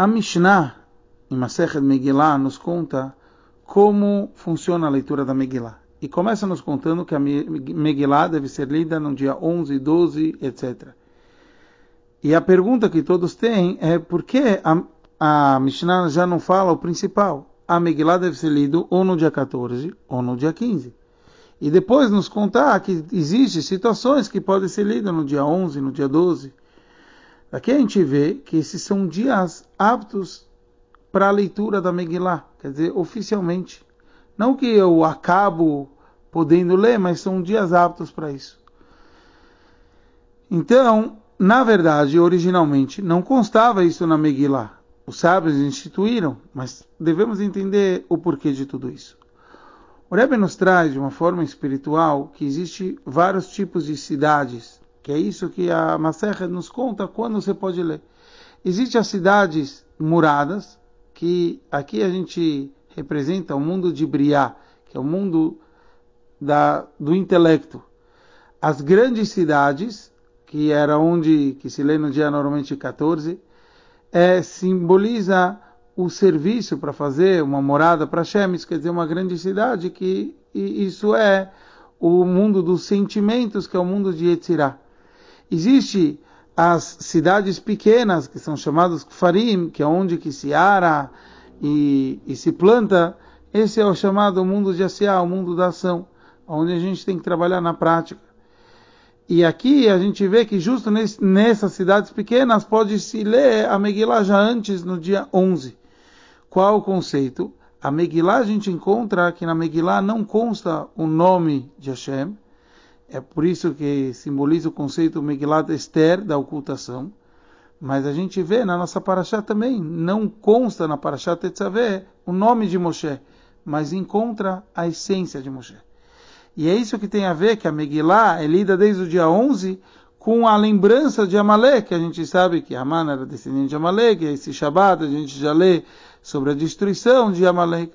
A Mishnah, em Masechet Megillah, nos conta como funciona a leitura da Megillah. E começa nos contando que a Megillah deve ser lida no dia 11, 12, etc. E a pergunta que todos têm é por que a, a Mishnah já não fala o principal? A Megillah deve ser lida ou no dia 14 ou no dia 15. E depois nos contar que existem situações que podem ser lidas no dia 11, no dia 12. Aqui a gente vê que esses são dias aptos para a leitura da Megillah, quer dizer, oficialmente. Não que eu acabo podendo ler, mas são dias aptos para isso. Então, na verdade, originalmente, não constava isso na Megillah. Os sábios instituíram, mas devemos entender o porquê de tudo isso. O Rebbe nos traz de uma forma espiritual que existe vários tipos de cidades, que é isso que a Maserha nos conta quando você pode ler. Existem as cidades muradas, que aqui a gente representa o mundo de Briá, que é o mundo da, do intelecto. As grandes cidades, que era onde que se lê no dia normalmente 14, é, simboliza o serviço para fazer uma morada para Hashem, quer dizer, uma grande cidade, que isso é o mundo dos sentimentos, que é o mundo de Yetzirah. Existe as cidades pequenas, que são chamadas Kufarim, que é onde que se ara e, e se planta, esse é o chamado mundo de Asiá, o mundo da ação, onde a gente tem que trabalhar na prática. E aqui a gente vê que justo nesse, nessas cidades pequenas pode-se ler a Megillah já antes, no dia 11. Qual o conceito? A Megillah a gente encontra que na Megillah não consta o nome de Hashem, é por isso que simboliza o conceito Megillat Esther, da ocultação. Mas a gente vê na nossa Parashá também, não consta na Parashá Tetzaveh o nome de Moshe, mas encontra a essência de Moshe. E é isso que tem a ver que a Megillah é lida desde o dia 11 com a lembrança de Amalek, que a gente sabe que Aman era descendente de Amalek, e esse Shabbat a gente já lê sobre a destruição de Amalek.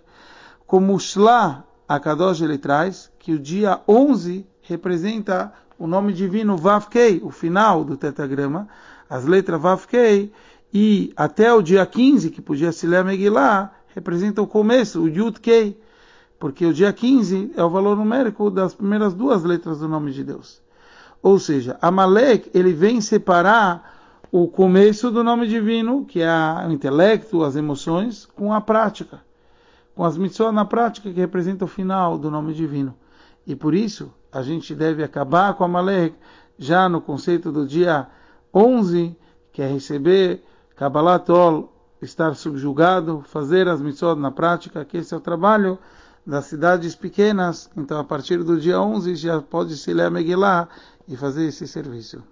Como Shla, a Kadosh ele traz que o dia 11 representa o nome divino Vavkei, o final do tetagrama, as letras Vavkei, e até o dia 15, que podia se ler a Megillah, representa o começo, o Yudkei, porque o dia 15 é o valor numérico das primeiras duas letras do nome de Deus. Ou seja, Amalek, ele vem separar o começo do nome divino, que é o intelecto, as emoções, com a prática. Com as mitzvot na prática, que representa o final do nome divino. E por isso, a gente deve acabar com a Malek já no conceito do dia 11, que é receber Kabbalah Tol, estar subjugado, fazer as mitzvot na prática, que esse é o trabalho das cidades pequenas. Então, a partir do dia 11, já pode se ler a Megillah e fazer esse serviço.